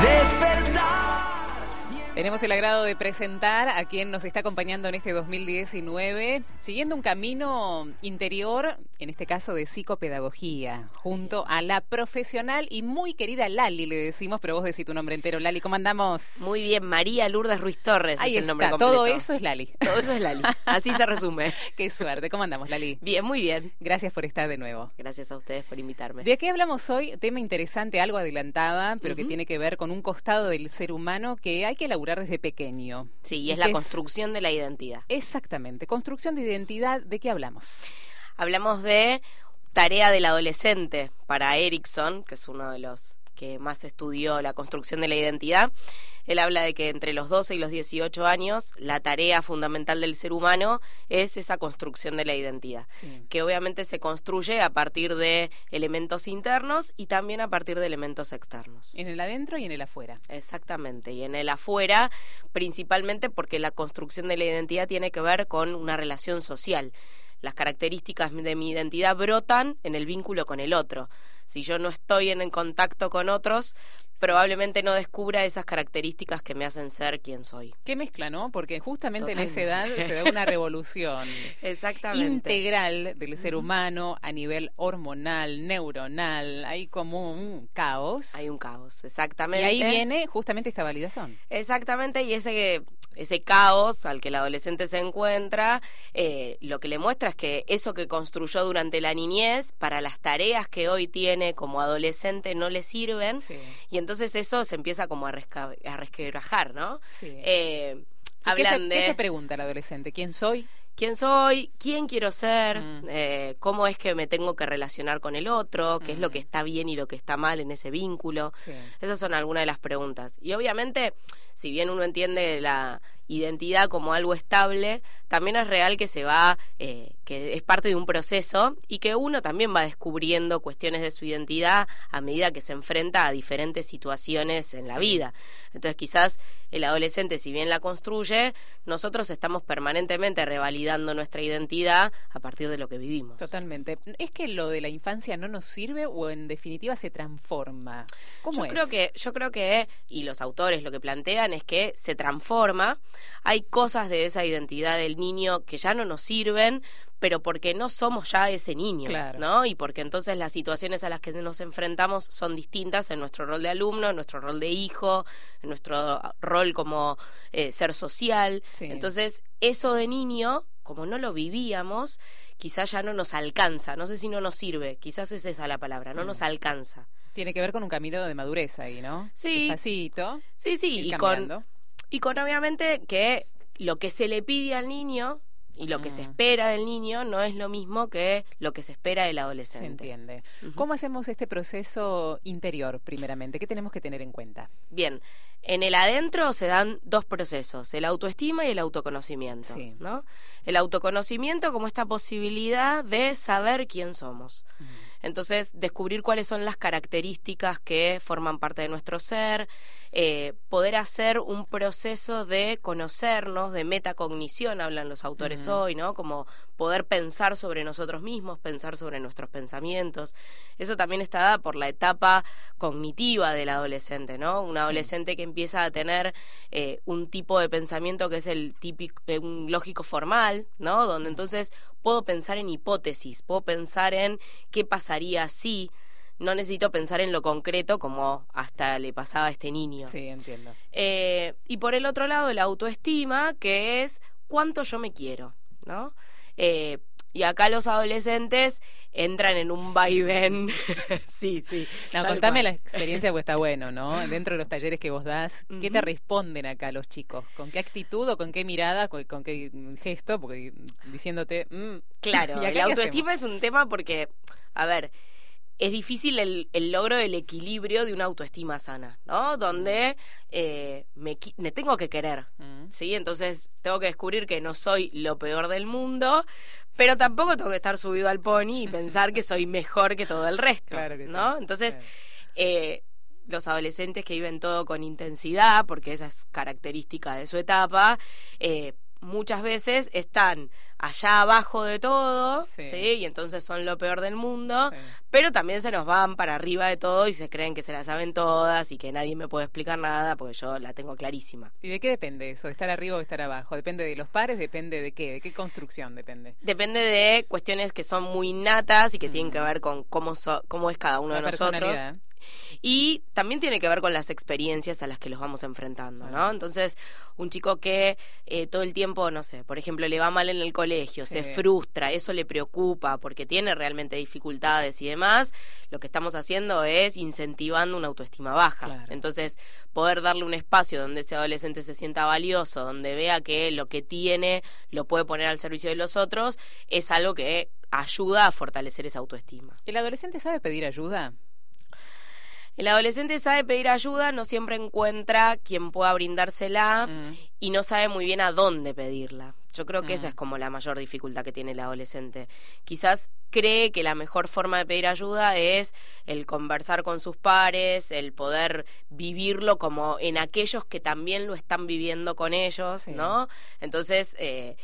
Despe Tenemos el agrado de presentar a quien nos está acompañando en este 2019, siguiendo un camino interior, en este caso de psicopedagogía, junto a la profesional y muy querida Lali, le decimos, pero vos decís tu nombre entero. Lali, ¿cómo andamos? Muy bien, María Lourdes Ruiz Torres Ahí es el nombre Todo eso es Lali. Todo eso es Lali. Así se resume. Qué suerte. ¿Cómo andamos, Lali? Bien, muy bien. Gracias por estar de nuevo. Gracias a ustedes por invitarme. ¿De qué hablamos hoy? Tema interesante, algo adelantada, pero que tiene que ver con un costado del ser humano que hay que elaborar desde pequeño. Sí, y es la construcción de la identidad. Exactamente. Construcción de identidad, ¿de qué hablamos? Hablamos de tarea del adolescente para Erickson, que es uno de los que más estudió la construcción de la identidad, él habla de que entre los 12 y los 18 años la tarea fundamental del ser humano es esa construcción de la identidad, que obviamente se construye a partir de elementos internos y también a partir de elementos externos. En el adentro y en el afuera. Exactamente, y en el afuera principalmente porque la construcción de la identidad tiene que ver con una relación social. Las características de mi identidad brotan en el vínculo con el otro si yo no estoy en, contacto con otros, probablemente no descubra esas características que me hacen ser quien soy. Qué mezcla, ¿no? Porque justamente en esa edad se da una revolución integral del ser humano a nivel hormonal, neuronal. Hay como un caos. Hay un caos, exactamente. Y ahí viene justamente esta validación. Exactamente, y ese ese caos al que el adolescente se encuentra, eh, lo que le muestra es que eso que construyó durante la niñez, para las tareas que hoy tiene como adolescente no le sirven, y entonces eso se empieza como a, resquebrajar, ¿no? Sí. Eh, hablan ¿qué se pregunta el adolescente? ¿Quién soy? quién soy, quién quiero ser, mm. eh, cómo es que me tengo que relacionar con el otro, qué es lo que mm. está bien y lo que está mal en ese vínculo. Esas son algunas de las preguntas. Y obviamente, si bien uno entiende la identidad como algo estable, también es real que se va, eh, que es parte de un proceso y que uno también va descubriendo cuestiones de su identidad a medida que se enfrenta a diferentes situaciones en la vida. Entonces quizás el adolescente, si bien la construye, nosotros estamos permanentemente revalidando nuestra identidad a partir de lo que vivimos. Totalmente. ¿Es que lo de la infancia no nos sirve o en definitiva se transforma? ¿Cómo yo Creo que, yo creo que, y los autores lo que plantean es que se transforma, hay cosas de esa identidad del niño que ya no nos sirven, pero porque no somos ya ese niño, ¿no? Y porque entonces las situaciones a las que nos enfrentamos son distintas en nuestro rol de alumno, en nuestro rol de hijo, en nuestro rol como eh, ser social. Entonces, eso de niño, como no lo vivíamos, quizás ya no nos alcanza, no sé si no nos sirve, quizás es esa la palabra, no nos mm. alcanza. Tiene que ver con un camino de madurez ahí, ¿no? Sí. Despacito. Sí, sí, y con y con obviamente que lo que se le pide al niño y lo que se mm. espera del niño no es lo mismo que lo que se espera del adolescente. Se entiende. ¿Cómo hacemos este proceso interior, primeramente? ¿Qué tenemos que tener en cuenta? Bien, en el adentro se dan dos procesos, el autoestima y el autoconocimiento. ¿no? El autoconocimiento como esta posibilidad de saber quién somos. Mm. Entonces, descubrir cuáles son las características que forman parte de nuestro ser, eh, poder hacer un proceso de conocernos, de metacognición, hablan los autores hoy, ¿no? Como poder pensar sobre nosotros mismos, pensar sobre nuestros pensamientos. Eso también está dado por la etapa cognitiva del adolescente, ¿no? Un adolescente que empieza a tener eh, un tipo de pensamiento que es el típico, eh, un lógico formal, ¿no? Donde entonces puedo pensar en hipótesis, puedo pensar en qué pasaría si no necesito pensar en lo concreto como hasta le pasaba a este niño. Sí, entiendo. Eh, y por el otro lado, la autoestima, que es cuánto yo me quiero, ¿no? Eh, y acá los adolescentes entran en un vaivén. sí, sí. No, contame la experiencia porque está bueno, ¿no? Dentro de los talleres que vos das, ¿qué te responden acá los chicos? ¿Con qué actitud o con qué mirada, con, qué gesto? Porque diciéndote... Mm, claro, la autoestima es un tema porque, a ver, es difícil el, el, logro del equilibrio de una autoestima sana, ¿no? Donde eh, me, tengo que querer, mm. ¿sí? Entonces tengo que descubrir que no soy lo peor del mundo, pero tampoco tengo que estar subido al pony y pensar que soy mejor que todo el resto, ¿no? Entonces, eh, los adolescentes que viven todo con intensidad, porque esa es característica de su etapa, eh, muchas veces están allá abajo de todo, sí. Y entonces son lo peor del mundo, pero también se nos van para arriba de todo y se creen que se la saben todas y que nadie me puede explicar nada porque yo la tengo clarísima. ¿Y de qué depende eso? ¿Estar arriba o estar abajo? ¿Depende de los pares? ¿Depende de qué? ¿De qué construcción depende? Depende de cuestiones que son muy natas y que tienen que mm. ver con cómo, cómo es cada uno de nosotros. Y también tiene que ver con las experiencias a las que los vamos enfrentando, ¿no? Entonces, un chico que eh, todo el tiempo, no sé, por ejemplo, le va mal en el colegio, se frustra, eso le preocupa porque tiene realmente dificultades y demás, lo que estamos haciendo es incentivando una autoestima baja. Entonces, poder darle un espacio donde ese adolescente se sienta valioso, donde vea que lo que tiene lo puede poner al servicio de los otros, es algo que ayuda a fortalecer esa autoestima. ¿El adolescente sabe pedir ayuda? El adolescente sabe pedir ayuda, no siempre encuentra quien pueda brindársela mm. y no sabe muy bien a dónde pedirla. Yo creo que esa mm. es como la mayor dificultad que tiene el adolescente. Quizás cree que la mejor forma de pedir ayuda es el conversar con sus pares, el poder vivirlo como en aquellos que también lo están viviendo con ellos, ¿no? Entonces, eh,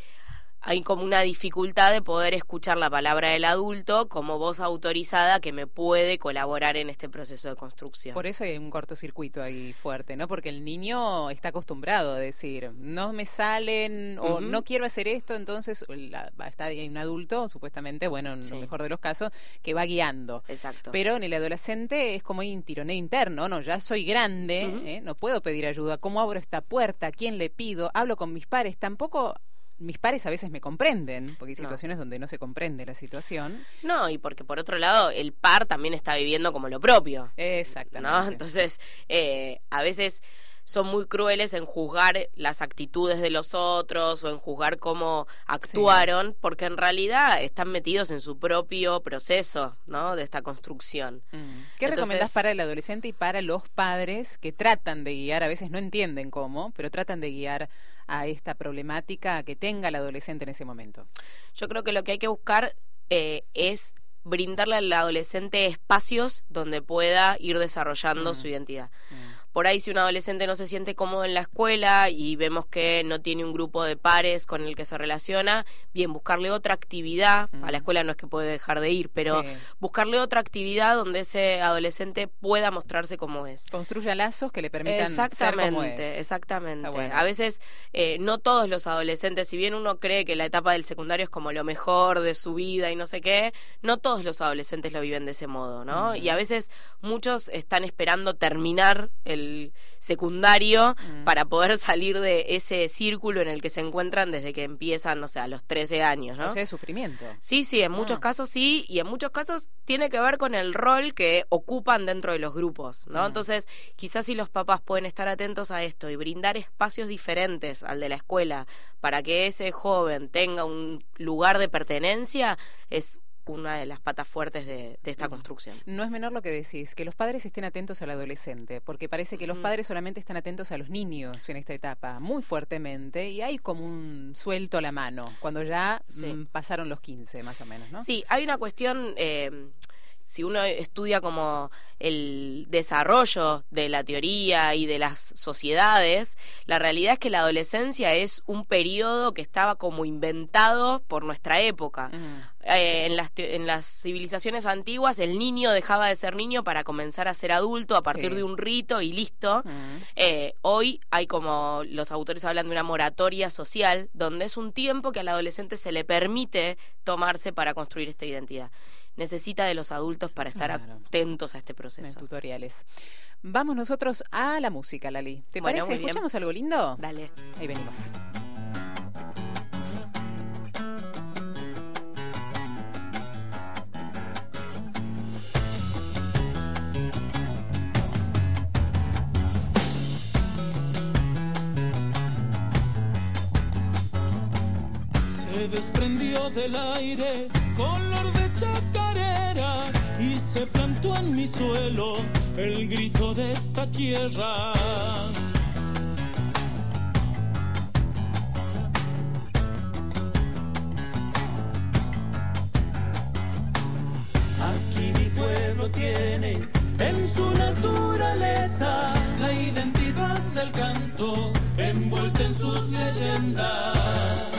hay como una dificultad de poder escuchar la palabra del adulto como voz autorizada que me puede colaborar en este proceso de construcción. Por eso hay un cortocircuito ahí fuerte, ¿no? Porque el niño está acostumbrado a decir, no me salen o no quiero hacer esto, entonces la, está hay un adulto, supuestamente, bueno, en lo mejor de los casos, que va guiando. Exacto. Pero en el adolescente es como un tironeo interno, ¿no? Ya soy grande, ¿eh? no puedo pedir ayuda. ¿Cómo abro esta puerta? ¿A quién le pido? Hablo con mis pares. Tampoco mis pares a veces me comprenden, porque hay situaciones donde no se comprende la situación. No, y porque por otro lado, el par también está viviendo como lo propio. Exactamente. Entonces, eh, a veces son muy crueles en juzgar las actitudes de los otros o en juzgar cómo actuaron, porque en realidad están metidos en su propio proceso, ¿no? De esta construcción. Mm. ¿Qué recomendás para el adolescente y para los padres que tratan de guiar, a veces no entienden cómo, pero tratan de guiar a esta problemática que tenga el adolescente en ese momento? Yo creo que lo que hay que buscar eh, es brindarle al adolescente espacios donde pueda ir desarrollando mm. su identidad. Mm por ahí si un adolescente no se siente cómodo en la escuela y vemos que no tiene un grupo de pares con el que se relaciona, bien, buscarle otra actividad, a la escuela no es que puede dejar de ir, pero buscarle otra actividad donde ese adolescente pueda mostrarse como es. Construya lazos que le permitan exactamente, ser como es. Exactamente, A veces eh, no todos los adolescentes, si bien uno cree que la etapa del secundario es como lo mejor de su vida y no sé qué, no todos los adolescentes lo viven de ese modo, ¿no? Y a veces muchos están esperando terminar el secundario mm. para poder salir de ese círculo en el que se encuentran desde que empiezan, no sé, a los 13 años, ¿no? O sea, de sufrimiento. Sí, sí, en muchos ah. casos sí, y en muchos casos tiene que ver con el rol que ocupan dentro de los grupos, ¿no? Mm. Entonces, quizás si los papás pueden estar atentos a esto y brindar espacios diferentes al de la escuela para que ese joven tenga un lugar de pertenencia, es una de las patas fuertes de, esta construcción. No es menor lo que decís, que los padres estén atentos al adolescente, porque parece que los padres solamente están atentos a los niños en esta etapa, muy fuertemente, y hay como un suelto a la mano, cuando ya mm, pasaron los 15 más o menos, ¿no? Sí, hay una cuestión... Eh, si uno estudia como el desarrollo de la teoría y de las sociedades, la realidad es que la adolescencia es un periodo que estaba como inventado por nuestra época. Eh, en, las, en las civilizaciones antiguas el niño dejaba de ser niño para comenzar a ser adulto a partir de un rito y listo. Eh, hoy hay como los autores hablan de una moratoria social, donde es un tiempo que al adolescente se le permite tomarse para construir esta identidad necesita de los adultos para estar atentos a este proceso. tutoriales. Vamos nosotros a la música, Lali. ¿Te parece? ¿Escuchamos algo lindo? Dale. Ahí venimos. Se desprendió del aire color de y plantó en mi suelo el grito de esta tierra. Aquí mi pueblo tiene en su naturaleza la identidad del canto envuelta en sus leyendas.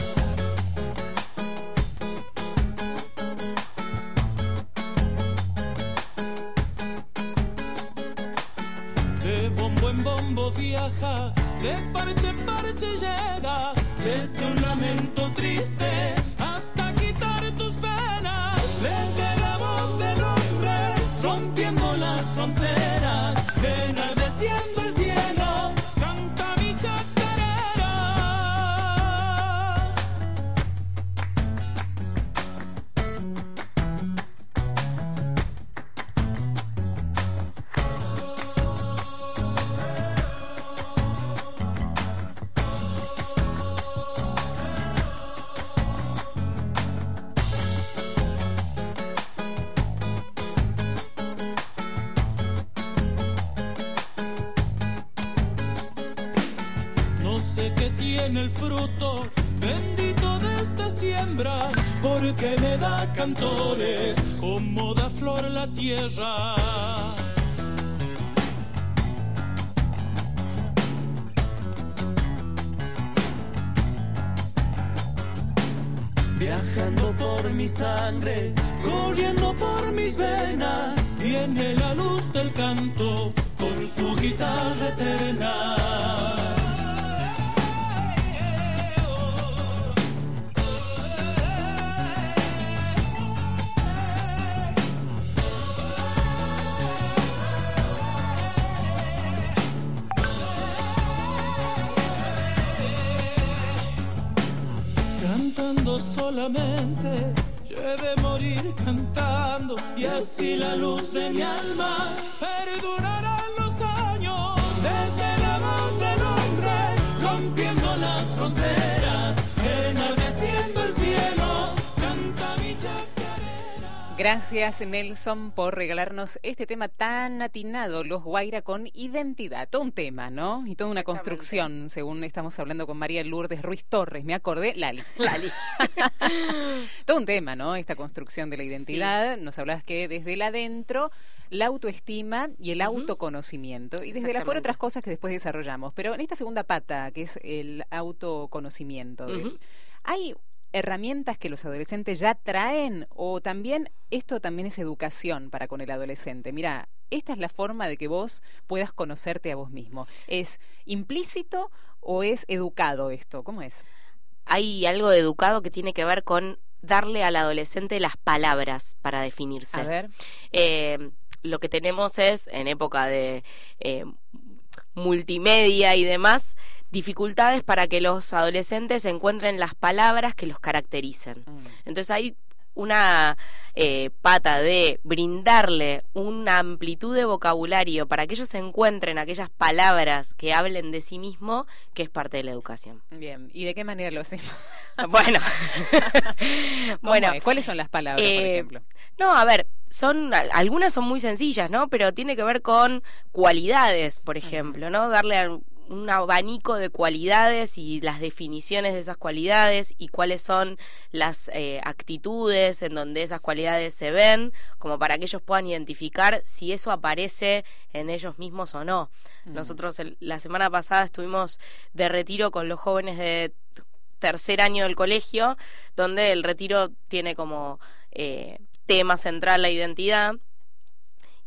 De parche en parche llega, desde un lamento triste tiene el fruto bendito de esta siembra, porque me da cantores como da flor la tierra. Viajando por mi sangre, corriendo por mis venas, viene la luz del canto con su guitarra eterna. Solamente, yo he de morir cantando y así la luz de mi alma Gracias Nelson por regalarnos este tema tan atinado, los Guaira con identidad. Todo un tema, ¿no? Y toda una construcción, según estamos hablando con María Lourdes Ruiz Torres. Me acordé, Lali. Lali. Todo un tema, ¿no? Esta construcción de la identidad. Nos hablabas que desde el adentro, la autoestima y el autoconocimiento. Y desde la fuera Exactamente. otras cosas que después desarrollamos. Pero en esta segunda pata, que es el autoconocimiento. ¿hay herramientas que los adolescentes ya traen o también esto también es educación para con el adolescente? Mira, esta es la forma de que vos puedas conocerte a vos mismo. ¿Es implícito o es educado esto? ¿Cómo es? Hay algo de educado que tiene que ver con darle al adolescente las palabras para definirse. A ver. Eh, lo que tenemos es, en época de eh, multimedia y demás, dificultades para que los adolescentes encuentren las palabras que los caractericen. Mm. Entonces hay una eh, pata de brindarle una amplitud de vocabulario para que ellos encuentren aquellas palabras que hablen de sí mismo, que es parte de la educación. Bien, ¿y de qué manera lo hacemos? Bueno, ¿Cómo bueno, es? ¿cuáles son las palabras, por eh, ejemplo? No, a ver, son al- algunas son muy sencillas, ¿no? Pero tiene que ver con cualidades, por ejemplo, ¿no? Darle a- un abanico de cualidades y las definiciones de esas cualidades y cuáles son las eh, actitudes en donde esas cualidades se ven, como para que ellos puedan identificar si eso aparece en ellos mismos o no. Nosotros el- la semana pasada estuvimos de retiro con los jóvenes de tercer año del colegio, donde el retiro tiene como eh, tema central la identidad.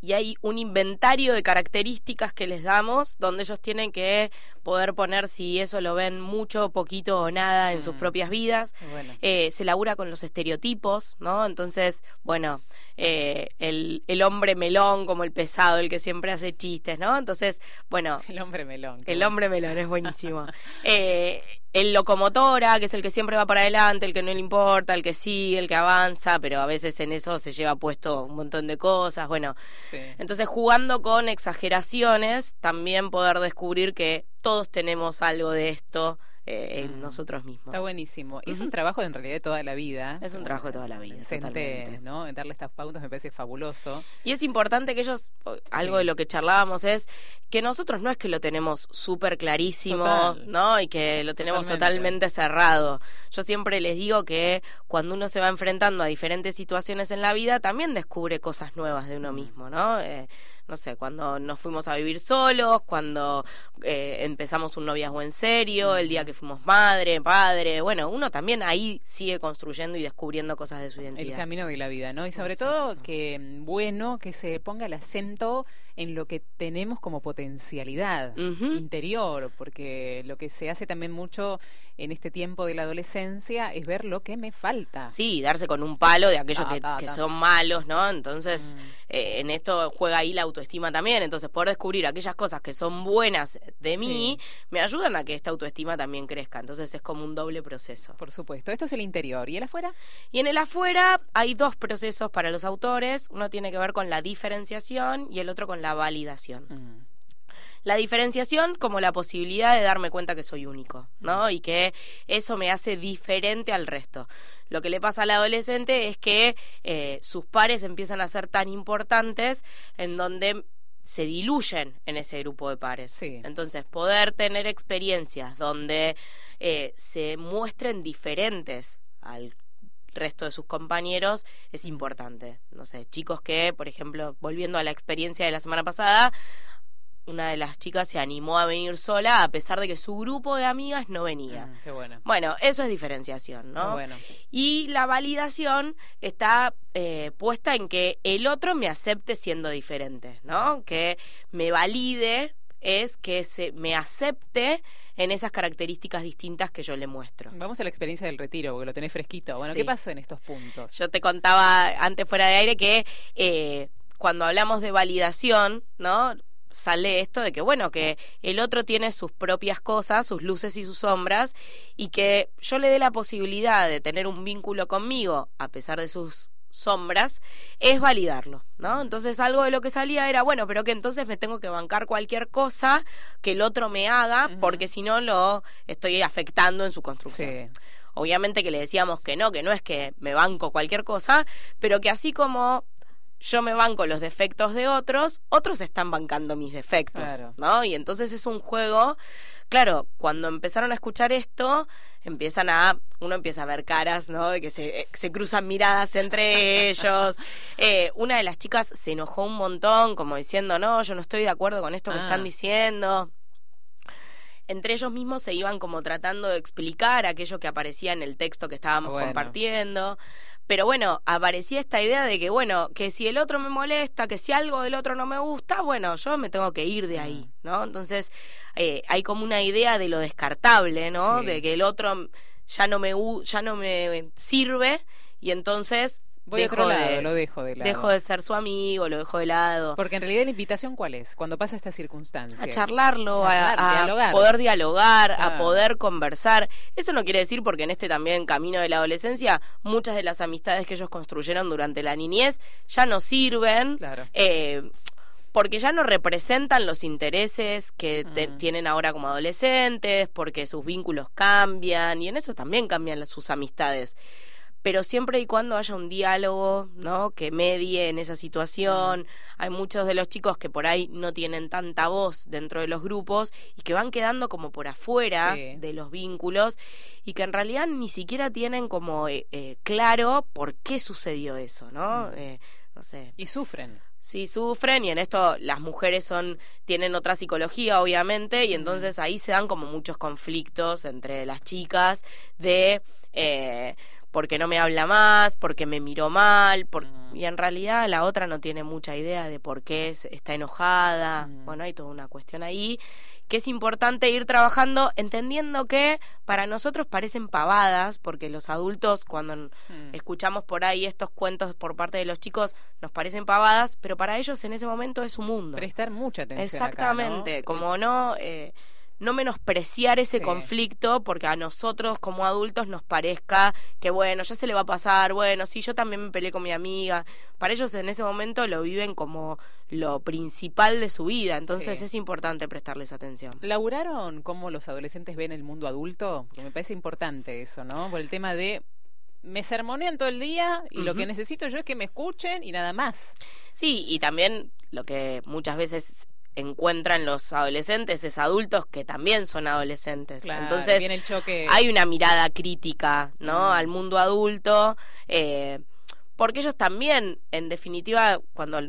Y hay un inventario de características que les damos, donde ellos tienen que poder poner si eso lo ven mucho, poquito o nada en sus Mm. propias vidas. Bueno. Eh, se labura con los estereotipos, ¿no? Entonces, bueno, eh, el, el hombre melón como el pesado, el que siempre hace chistes, ¿no? Entonces, bueno, El hombre melón. el bueno. hombre melón es buenísimo. Eh, el locomotora, que es el que siempre va para adelante, el que no le importa, el que sigue, el que avanza, pero a veces en eso se lleva puesto un montón de cosas. Bueno, Sí. entonces jugando con exageraciones, también poder descubrir que todos tenemos algo de esto eh, en Mm. nosotros mismos. Está buenísimo. Es un trabajo en realidad de toda la vida. Es un trabajo de toda la vida, Adolescente, totalmente. ¿no? En darle estas pautas me parece fabuloso. Y es importante que ellos, algo de lo que charlábamos es que nosotros no es que lo tenemos súper clarísimo, Total. ¿no? Y que lo tenemos Totalmente. totalmente. cerrado. Yo siempre les digo que cuando uno se va enfrentando a diferentes situaciones en la vida, también descubre cosas nuevas de uno mismo, ¿no? Eh, no sé, cuando nos fuimos a vivir solos, cuando eh, empezamos un noviazgo en serio, el día que fuimos madre, padre, bueno, uno también ahí sigue construyendo y descubriendo cosas de su identidad. El camino de la vida, ¿no? Y sobre todo que mm, bueno que se ponga el acento en lo que tenemos como potencialidad interior, porque lo que se hace también mucho en este tiempo de la adolescencia es ver lo que me falta. Sí, darse con un palo de aquellos que, son malos, ¿no? Entonces, mm. eh, en esto juega ahí la autoestima también. Entonces, poder descubrir aquellas cosas que son buenas de mí me ayudan a que esta autoestima también crezca. Entonces, es como un doble proceso. Por supuesto. Esto es el interior. ¿Y el afuera? Y en el afuera hay dos procesos para los autores. Uno tiene que ver con la diferenciación y el otro con la validación. Mm. La diferenciación como la posibilidad de darme cuenta que soy único, ¿no? Y que eso me hace diferente al resto. Lo que le pasa al adolescente es que eh, sus pares empiezan a ser tan importantes en donde se diluyen en ese grupo de pares. Entonces, poder tener experiencias donde eh, se muestren diferentes al resto de sus compañeros es importante. No sé, chicos que, por ejemplo, volviendo a la experiencia de la semana pasada, una de las chicas se animó a venir sola a pesar de que su grupo de amigas no venía. Mm, qué bueno. bueno. eso es diferenciación, ¿no? Y la validación está eh, puesta en que el otro me acepte siendo diferente, ¿no? Que me valide es que se me acepte en esas características distintas que yo le muestro. Vamos a la experiencia del retiro, porque lo tenés fresquito. Bueno, ¿qué pasó en estos puntos? Yo te contaba antes fuera de aire que eh, cuando hablamos de validación, ¿no? sale esto de que, bueno, que el otro tiene sus propias cosas, sus luces y sus sombras, y que yo le dé la posibilidad de tener un vínculo conmigo, a pesar de sus sombras, es validarlo, ¿no? Entonces algo de lo que salía era, bueno, pero que entonces me tengo que bancar cualquier cosa que el otro me haga, porque si no lo estoy afectando en su construcción. Obviamente que le decíamos que no, que no es que me banco cualquier cosa, pero que así como yo me banco los defectos de otros, otros están bancando mis defectos, ¿no? Y entonces es un juego, claro, cuando empezaron a escuchar esto, empiezan a, uno empieza a ver caras, ¿no? De que se, se cruzan miradas entre ellos. Eh, una de las chicas se enojó un montón, como diciendo, no, yo no estoy de acuerdo con esto que están ah. diciendo entre ellos mismos se iban como tratando de explicar aquello que aparecía en el texto que estábamos compartiendo. Pero bueno, aparecía esta idea de que, bueno, que si el otro me molesta, que si algo del otro no me gusta, bueno, yo me tengo que ir de ahí. ¿no? Entonces, eh, hay como una idea de lo descartable, ¿no? De que el otro ya no me, ya no me sirve y entonces Voy dejo lado, lo dejo de lado. Dejo de ser su amigo, lo dejo de lado. Porque en realidad la invitación cuál es, cuando pasa esta circunstancia. A charlarlo, a, poder dialogar, a poder conversar. Eso no quiere decir porque en este también camino de la adolescencia, muchas de las amistades que ellos construyeron durante la niñez ya no sirven. Claro. Eh, porque ya no representan los intereses que tienen ahora como adolescentes, porque sus vínculos cambian y en eso también cambian sus amistades pero siempre y cuando haya un diálogo, ¿no? Que medie en esa situación. Hay muchos de los chicos que por ahí no tienen tanta voz dentro de los grupos y que van quedando como por afuera de los vínculos y que en realidad ni siquiera tienen como eh, eh, claro por qué sucedió eso, ¿no? Eh, no sé. Y sufren. Sí, sufren y en esto las mujeres son tienen otra psicología obviamente y entonces ahí se dan como muchos conflictos entre las chicas de eh, porque no me habla más, porque me miró mal, por... Mm. y en realidad la otra no tiene mucha idea de por qué está enojada. Mm. Bueno, hay toda una cuestión ahí que es importante ir trabajando entendiendo que para nosotros parecen pavadas, porque los adultos cuando mm. escuchamos por ahí estos cuentos por parte de los chicos nos parecen pavadas, pero para ellos en ese momento es su mundo. Prestar mucha atención. Exactamente, como no... Eh, no menospreciar ese conflicto porque a nosotros como adultos nos parezca que bueno, ya se le va a pasar, bueno, sí, yo también me peleé con mi amiga. Para ellos en ese momento lo viven como lo principal de su vida, entonces es importante prestarles atención. ¿Laburaron cómo los adolescentes ven el mundo adulto? Porque me parece importante eso, ¿no? Por el tema de me sermonean todo el día y lo que necesito yo es que me escuchen y nada más. Sí, y también lo que muchas veces encuentran los adolescentes es adultos que también son adolescentes. Entonces hay una mirada crítica, ¿no? Al mundo adulto, eh, porque ellos también, en definitiva, cuando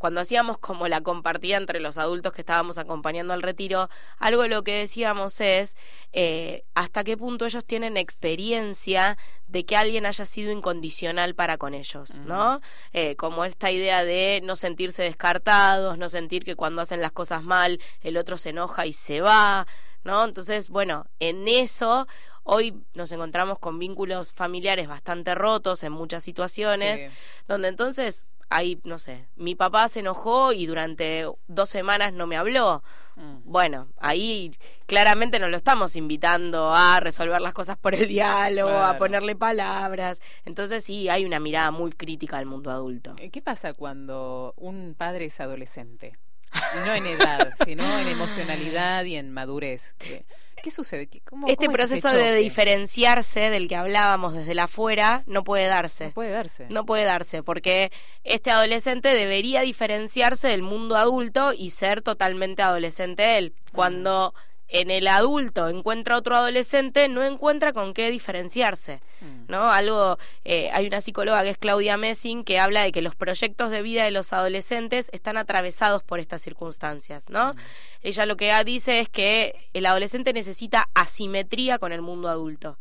cuando hacíamos como la compartida entre los adultos que estábamos acompañando al retiro, algo de lo que decíamos es eh, hasta qué punto ellos tienen experiencia de que alguien haya sido incondicional para con ellos, ¿no? Eh, como esta idea de no sentirse descartados, no sentir que cuando hacen las cosas mal el otro se enoja y se va, ¿no? Entonces, bueno, en eso hoy nos encontramos con vínculos familiares bastante rotos en muchas situaciones, donde entonces ahí, no sé, mi papá se enojó y durante dos semanas no me habló. Mm. Bueno, ahí claramente no lo estamos invitando a resolver las cosas por el diálogo, a ponerle palabras. Entonces sí, hay una mirada muy crítica al mundo adulto. ¿Qué pasa cuando un padre es adolescente? No en edad, sino en emocionalidad y en madurez. ¿Qué sucede? este proceso de diferenciarse del que hablábamos desde la afuera no puede darse. No puede darse. No puede darse, porque este adolescente debería diferenciarse del mundo adulto y ser totalmente adolescente él. Cuando en el adulto encuentra otro adolescente, no encuentra con qué diferenciarse. Mm. ¿no? Algo, eh, hay una psicóloga que es Claudia Messing que habla de que los proyectos de vida de los adolescentes están atravesados por estas circunstancias, ¿no? Mm. Ella lo que dice es que el adolescente necesita asimetría con el mundo adulto.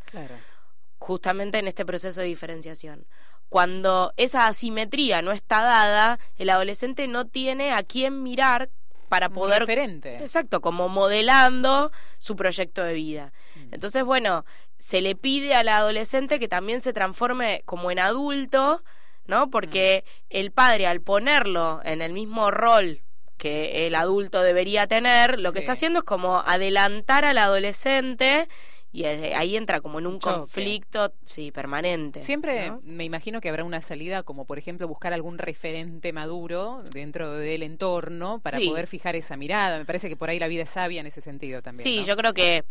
Justamente en este proceso de diferenciación. Cuando esa asimetría no está dada, el adolescente no tiene a quién mirar para poder... Diferente. Exacto, como modelando su proyecto de vida. Mm. Entonces, bueno, se le pide al adolescente que también se transforme como en adulto, ¿no? Porque mm. el padre al ponerlo en el mismo rol que el adulto debería tener, lo que está haciendo es como adelantar al adolescente y ahí entra como en un conflicto sí permanente siempre me imagino que habrá una salida como por ejemplo buscar algún referente maduro dentro del entorno para poder fijar esa mirada. Me parece que por ahí la vida es sabia en ese sentido también sí yo creo que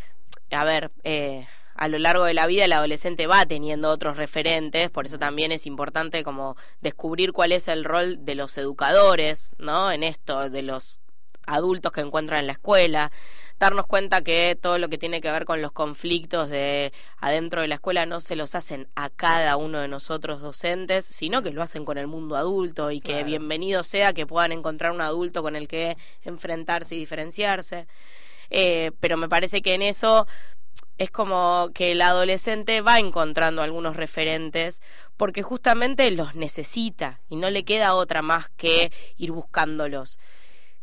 a ver eh, a lo largo de la vida el adolescente va teniendo otros referentes, por eso también es importante como descubrir cuál es el rol de los educadores, ¿no? En esto, de los adultos que encuentran en la escuela, darnos cuenta que todo lo que tiene que ver con los conflictos de adentro de la escuela no se los hacen a cada uno de nosotros docentes, sino que lo hacen con el mundo adulto y que bienvenido sea que puedan encontrar un adulto con el que enfrentarse y diferenciarse. Eh, pero me parece que en eso es como que el adolescente va encontrando algunos referentes porque justamente los necesita y no le queda otra más que ir buscándolos.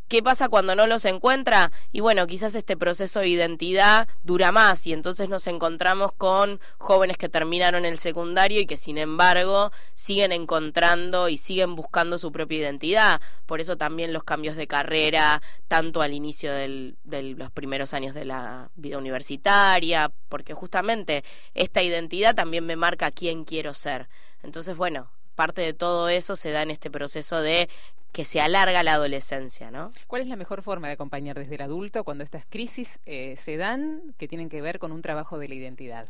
¿Qué pasa cuando no los encuentra? Y bueno, quizás este proceso de identidad dura más y entonces nos encontramos con jóvenes que terminaron el secundario y que sin embargo siguen encontrando y siguen buscando su propia identidad. Por eso también los cambios de carrera, tanto al inicio de los primeros años de la vida universitaria, porque justamente esta identidad también me marca quién quiero ser. Entonces, bueno, parte de todo eso se da en este proceso de que se alarga la adolescencia, ¿no? ¿Cuál es la mejor forma de acompañar desde el adulto cuando estas crisis eh, se dan que tienen que ver con un trabajo de la identidad?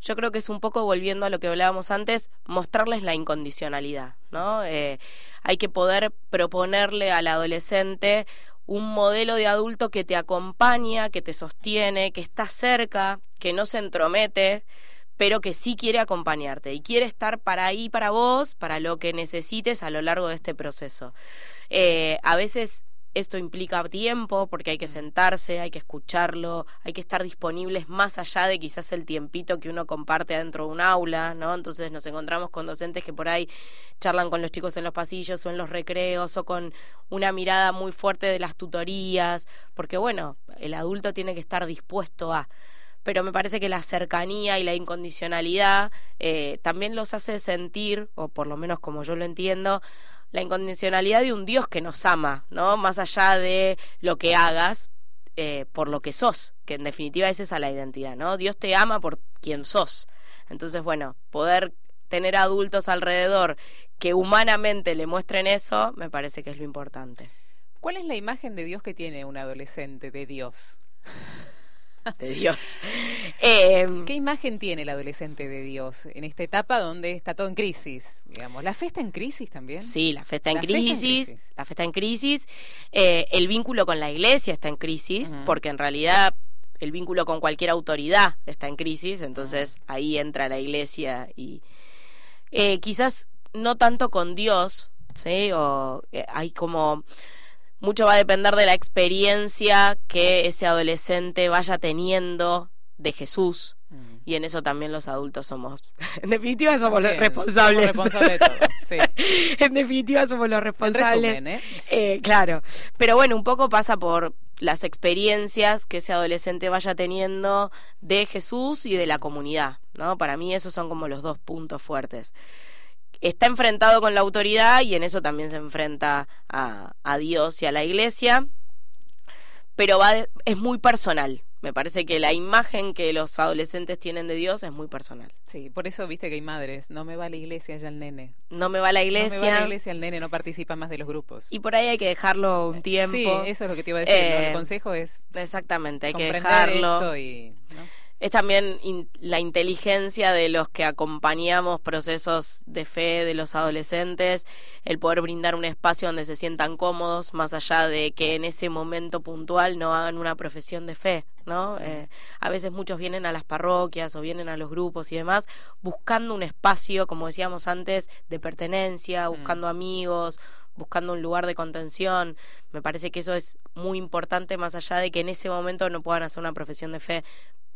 Yo creo que es un poco volviendo a lo que hablábamos antes, mostrarles la incondicionalidad, ¿no? Eh, hay que poder proponerle al adolescente un modelo de adulto que te acompaña, que te sostiene, que está cerca, que no se entromete, pero que sí quiere acompañarte y quiere estar para ahí para vos, para lo que necesites a lo largo de este proceso. Eh, a veces esto implica tiempo porque hay que sentarse, hay que escucharlo, hay que estar disponibles más allá de quizás el tiempito que uno comparte adentro de un aula, ¿no? Entonces nos encontramos con docentes que por ahí charlan con los chicos en los pasillos o en los recreos o con una mirada muy fuerte de las tutorías, porque bueno, el adulto tiene que estar dispuesto a pero me parece que la cercanía y la incondicionalidad eh, también los hace sentir, o por lo menos como yo lo entiendo, la incondicionalidad de un Dios que nos ama, ¿no? Más allá de lo que hagas, eh, por lo que sos, que en definitiva es esa la identidad, ¿no? Dios te ama por quien sos. Entonces, bueno, poder tener adultos alrededor que humanamente le muestren eso, me parece que es lo importante. ¿Cuál es la imagen de Dios que tiene un adolescente de Dios? de Dios. Em, ¿Qué imagen tiene el adolescente de Dios en esta etapa donde está todo en crisis? Digamos, ¿la fe está en crisis también? Sí, la fe está en, crisis, la fe está en crisis, eh, el vínculo con la iglesia está en crisis, porque en realidad el vínculo con cualquier autoridad está en crisis, entonces ahí entra la iglesia y eh, quizás no tanto con Dios, ¿sí? O eh, hay como mucho va a depender de la experiencia que ese adolescente vaya teniendo de Jesús. Mm. Y en eso también los adultos somos, en definitiva somos los responsables. de todo, en definitiva somos los responsables. ¿eh? Eh, claro, pero bueno, un poco pasa por las experiencias que ese adolescente vaya teniendo de Jesús y de la comunidad, ¿no? Para mí esos son como los dos puntos fuertes. Está enfrentado con la autoridad y en eso también se enfrenta a, a Dios y a la iglesia, pero va es muy personal. Me parece que la imagen que los adolescentes tienen de Dios es muy personal. Sí, por eso viste que hay madres. No me va a la iglesia ya el nene. No me va a la iglesia. No me va a la iglesia el nene, no participa más de los grupos. Y por ahí hay que dejarlo un tiempo. Sí, eso es lo que te iba a decir. el eh, consejo es. Exactamente, hay que dejarlo. y, es también la inteligencia de los que acompañamos procesos de fe de los adolescentes, el poder brindar un espacio donde se sientan cómodos, más allá de que en ese momento puntual no hagan una profesión de fe, ¿no? Eh, a veces muchos vienen a las parroquias o vienen a los grupos y demás buscando un espacio, como decíamos antes, de pertenencia, mm. buscando amigos, buscando un lugar de contención. Me parece que eso es muy importante, más allá de que en ese momento no puedan hacer una profesión de fe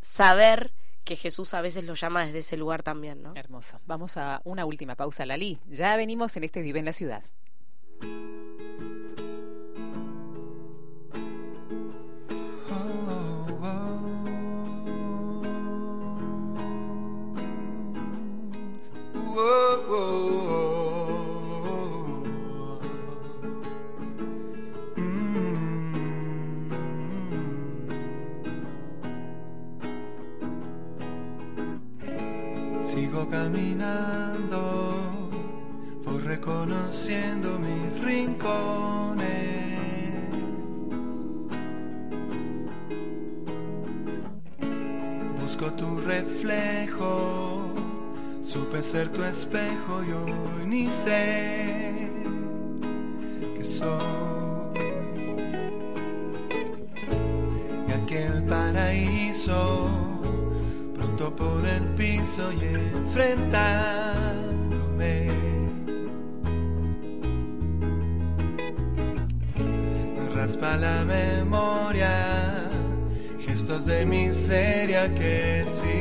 saber que Jesús a veces lo llama desde ese lugar también, ¿no? Hermoso. Vamos a una última pausa, Lali. Ya venimos en este Vive en la Ciudad. Reconociendo mis rincones. Busco tu reflejo, supe ser tu espejo y hoy ni sé que soy. Y aquel paraíso, por el piso y enfrentándome. raspa la memoria, gestos de miseria que sí.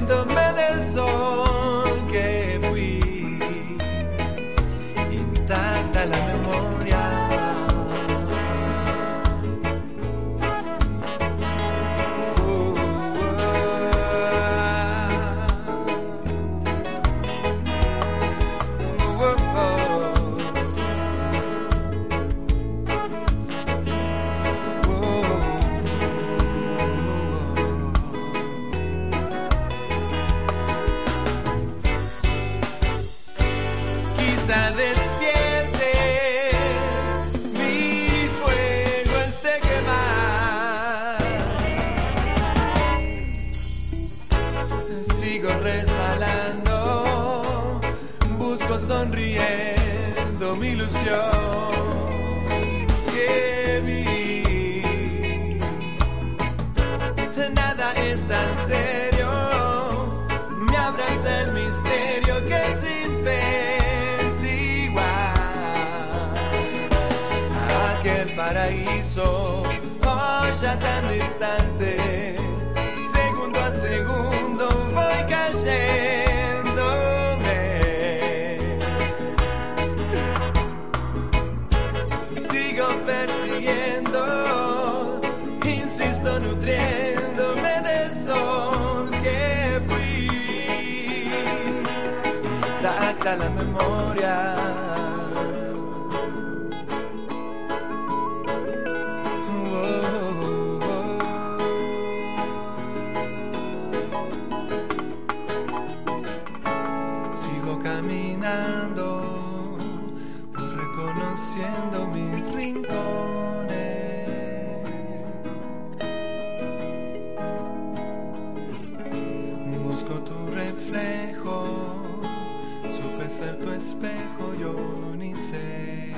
soul. Mis rincones. Busco tu reflejo, supe ser tu espejo, yo ni sé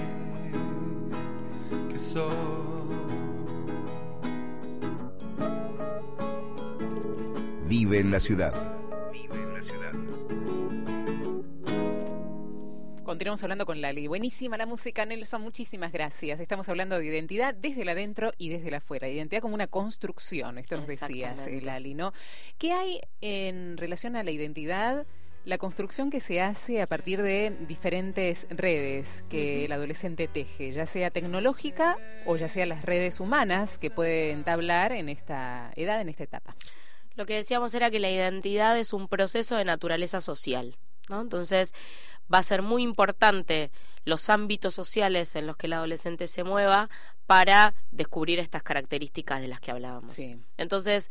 que soy. Vive en la ciudad. Continuamos hablando con Lali. Buenísima la música, Nelson. Muchísimas gracias. Estamos hablando de identidad desde el adentro y desde el afuera. Identidad como una construcción, esto nos decías, Lali, ¿no? ¿Qué hay en relación a la identidad? La construcción que se hace a partir de diferentes redes que el adolescente teje, ya sea tecnológica o ya sea las redes humanas que puede entablar en esta edad, en esta etapa. Lo que decíamos era que la identidad es un proceso de naturaleza social, ¿no? Entonces, va a ser muy importante los ámbitos sociales en los que el adolescente se mueva para descubrir estas características de las que hablábamos. Entonces,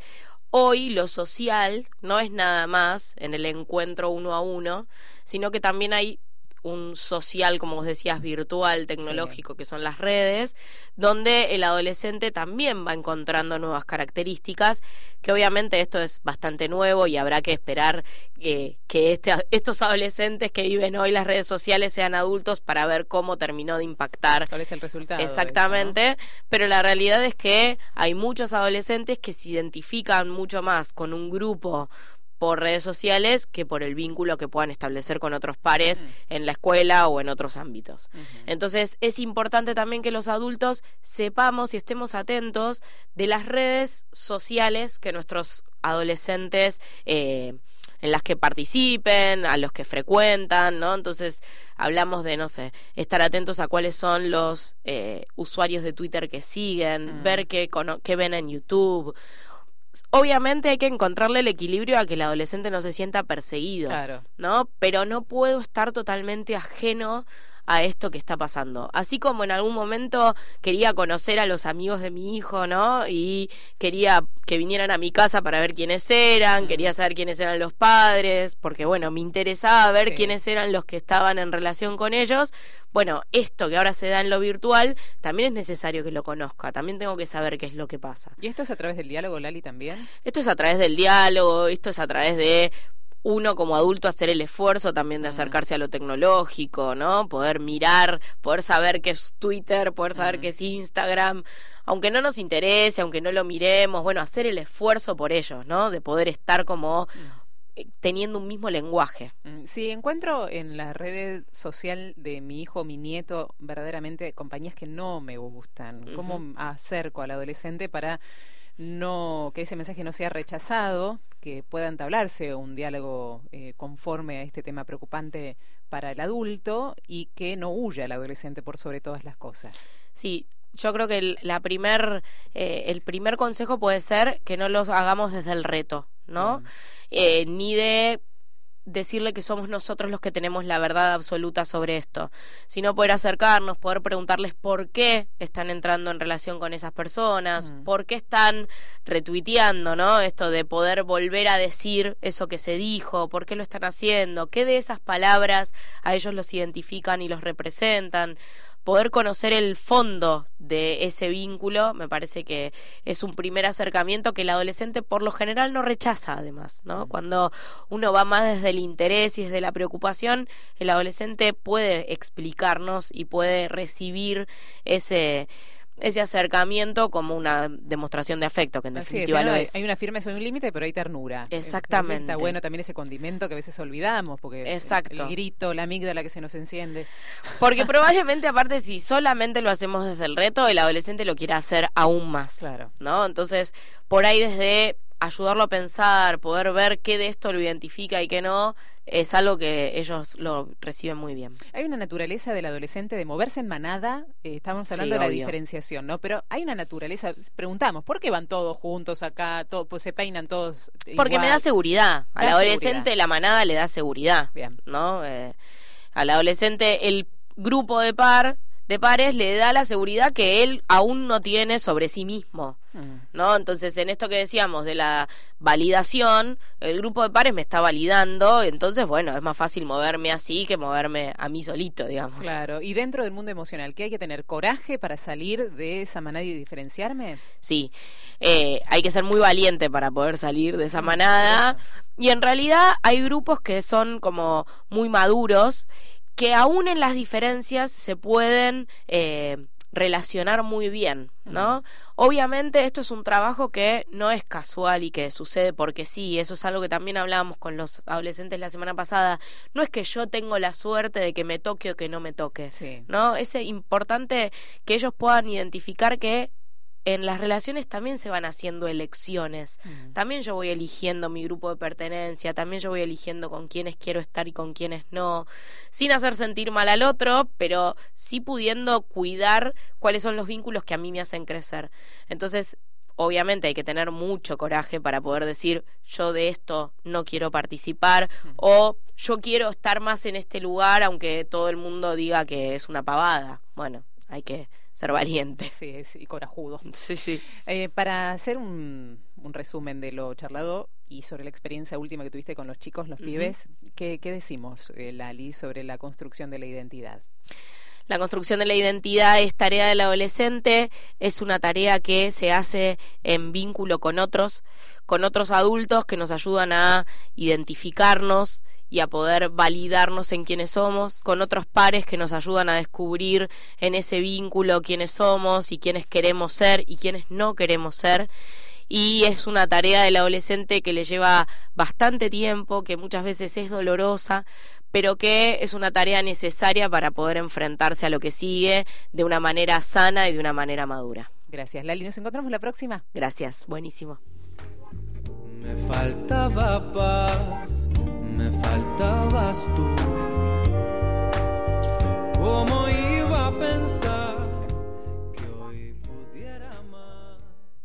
hoy lo social no es nada más en el encuentro uno a uno, sino que también hay un social, como vos decías, virtual, tecnológico, que son las redes, donde el adolescente también va encontrando nuevas características, que obviamente esto es bastante nuevo y habrá que esperar eh, que este, estos adolescentes que viven hoy las redes sociales sean adultos para ver cómo terminó de impactar. ¿Cuál es el resultado? Exactamente, pero la realidad es que hay muchos adolescentes que se identifican mucho más con un grupo por redes sociales que por el vínculo que puedan establecer con otros pares en la escuela o en otros ámbitos. Entonces es importante también que los adultos sepamos y estemos atentos de las redes sociales que nuestros adolescentes eh, en las que participen, a los que frecuentan, ¿no? Entonces hablamos de, no sé, estar atentos a cuáles son los eh, usuarios de Twitter que siguen, mm. ver qué, qué ven en YouTube obviamente hay que encontrarle el equilibrio a que el adolescente no se sienta perseguido, ¿no? Pero no puedo estar totalmente ajeno a esto que está pasando. Así como en algún momento quería conocer a los amigos de mi hijo, ¿no? Y quería que vinieran a mi casa para ver quiénes eran, quería saber quiénes eran los padres, porque bueno, me interesaba ver quiénes eran los que estaban en relación con ellos. Bueno, esto que ahora se da en lo virtual, también es necesario que lo conozca, también tengo que saber qué es lo que pasa. ¿Y esto es a través del diálogo, Lali, también? Esto es a través del diálogo, esto es a través de uno como adulto hacer el esfuerzo también de acercarse a lo tecnológico, ¿no? Poder mirar, poder saber qué es Twitter, poder saber qué es Instagram, aunque no nos interese, aunque no lo miremos, bueno, hacer el esfuerzo por ellos, ¿no? De poder estar como eh, teniendo un mismo lenguaje. Si encuentro en la red social de mi hijo, mi nieto, verdaderamente compañías que no me gustan. ¿Cómo acerco al adolescente para no que ese mensaje no sea rechazado, que pueda entablarse un diálogo eh, conforme a este tema preocupante para el adulto y que no huya el adolescente por sobre todas las cosas. Sí, yo creo que el, la primer, eh, el primer consejo puede ser que no lo hagamos desde el reto, ¿no? Eh, ni de decirle que somos nosotros los que tenemos la verdad absoluta sobre esto, sino poder acercarnos, poder preguntarles por qué están entrando en relación con esas personas, mm. por qué están retuiteando, ¿no? Esto de poder volver a decir eso que se dijo, por qué lo están haciendo, qué de esas palabras a ellos los identifican y los representan poder conocer el fondo de ese vínculo me parece que es un primer acercamiento que el adolescente por lo general no rechaza además, ¿no? Cuando uno va más desde el interés y desde la preocupación, el adolescente puede explicarnos y puede recibir ese ese acercamiento como una demostración de afecto, que en definitiva lo es. Hay una firmeza y un límite, pero hay ternura. Exactamente. Está bueno también ese condimento que a veces olvidamos, porque Exacto. El, grito, la amígdala que se nos enciende. Porque probablemente, aparte, si solamente lo hacemos desde el reto, el adolescente lo quiere hacer aún más. Claro. ¿No? Entonces, por ahí desde ayudarlo a pensar, poder ver qué de esto lo identifica y qué no, es algo que ellos lo reciben muy bien. Hay una naturaleza del adolescente de moverse en manada, eh, estamos hablando de la diferenciación, ¿no? Pero hay una naturaleza, preguntamos, ¿por qué van todos juntos acá, todo, pues se peinan todos? Porque me da seguridad, al adolescente la manada le da seguridad, bien. ¿no? Eh, Al adolescente el grupo de par de pares le da la seguridad que él aún no tiene sobre sí mismo. Mm. ¿No? Entonces, en esto que decíamos de la validación, el grupo de pares me está validando, entonces, bueno, es más fácil moverme así que moverme a mí solito, digamos. Claro, y dentro del mundo emocional, ¿qué hay que tener coraje para salir de esa manada y diferenciarme? Sí, eh, hay que ser muy valiente para poder salir de esa mm, manada. Y en realidad hay grupos que son como muy maduros que aún en las diferencias se pueden eh, relacionar muy bien, ¿no? Obviamente esto es un trabajo que no es casual y que sucede porque sí, eso es algo que también hablábamos con los adolescentes la semana pasada, no es que yo tengo la suerte de que me toque o que no me toque, ¿no? Es importante que ellos puedan identificar que en las relaciones también se van haciendo elecciones. Mm. También yo voy eligiendo mi grupo de pertenencia, también yo voy eligiendo con quiénes quiero estar y con quiénes no, sin hacer sentir mal al otro, pero sí pudiendo cuidar cuáles son los vínculos que a mí me hacen crecer. Entonces, obviamente hay que tener mucho coraje para poder decir yo de esto no quiero participar mm. o yo quiero estar más en este lugar aunque todo el mundo diga que es una pavada. Bueno, hay que ser valiente. Sí, y corajudo. Sí, sí. Eh, para hacer un, resumen de lo charlado y sobre la experiencia última que tuviste con los chicos, los pibes, ¿qué, decimos, eh, Lali, sobre la construcción de la identidad? La construcción de la identidad es tarea del adolescente, es una tarea que se hace en vínculo con otros, con otros adultos que nos ayudan a identificarnos y a poder validarnos en quiénes somos, con otros pares que nos ayudan a descubrir en ese vínculo quiénes somos y quiénes queremos ser y quiénes no queremos ser. Y es una tarea del adolescente que le lleva bastante tiempo, que muchas veces es dolorosa, pero que es una tarea necesaria para poder enfrentarse a lo que sigue de una manera sana y de una manera madura. Gracias, Lali. Nos encontramos la próxima. Gracias, buenísimo. Me faltaba paz, me faltabas tú. ¿Cómo iba a pensar?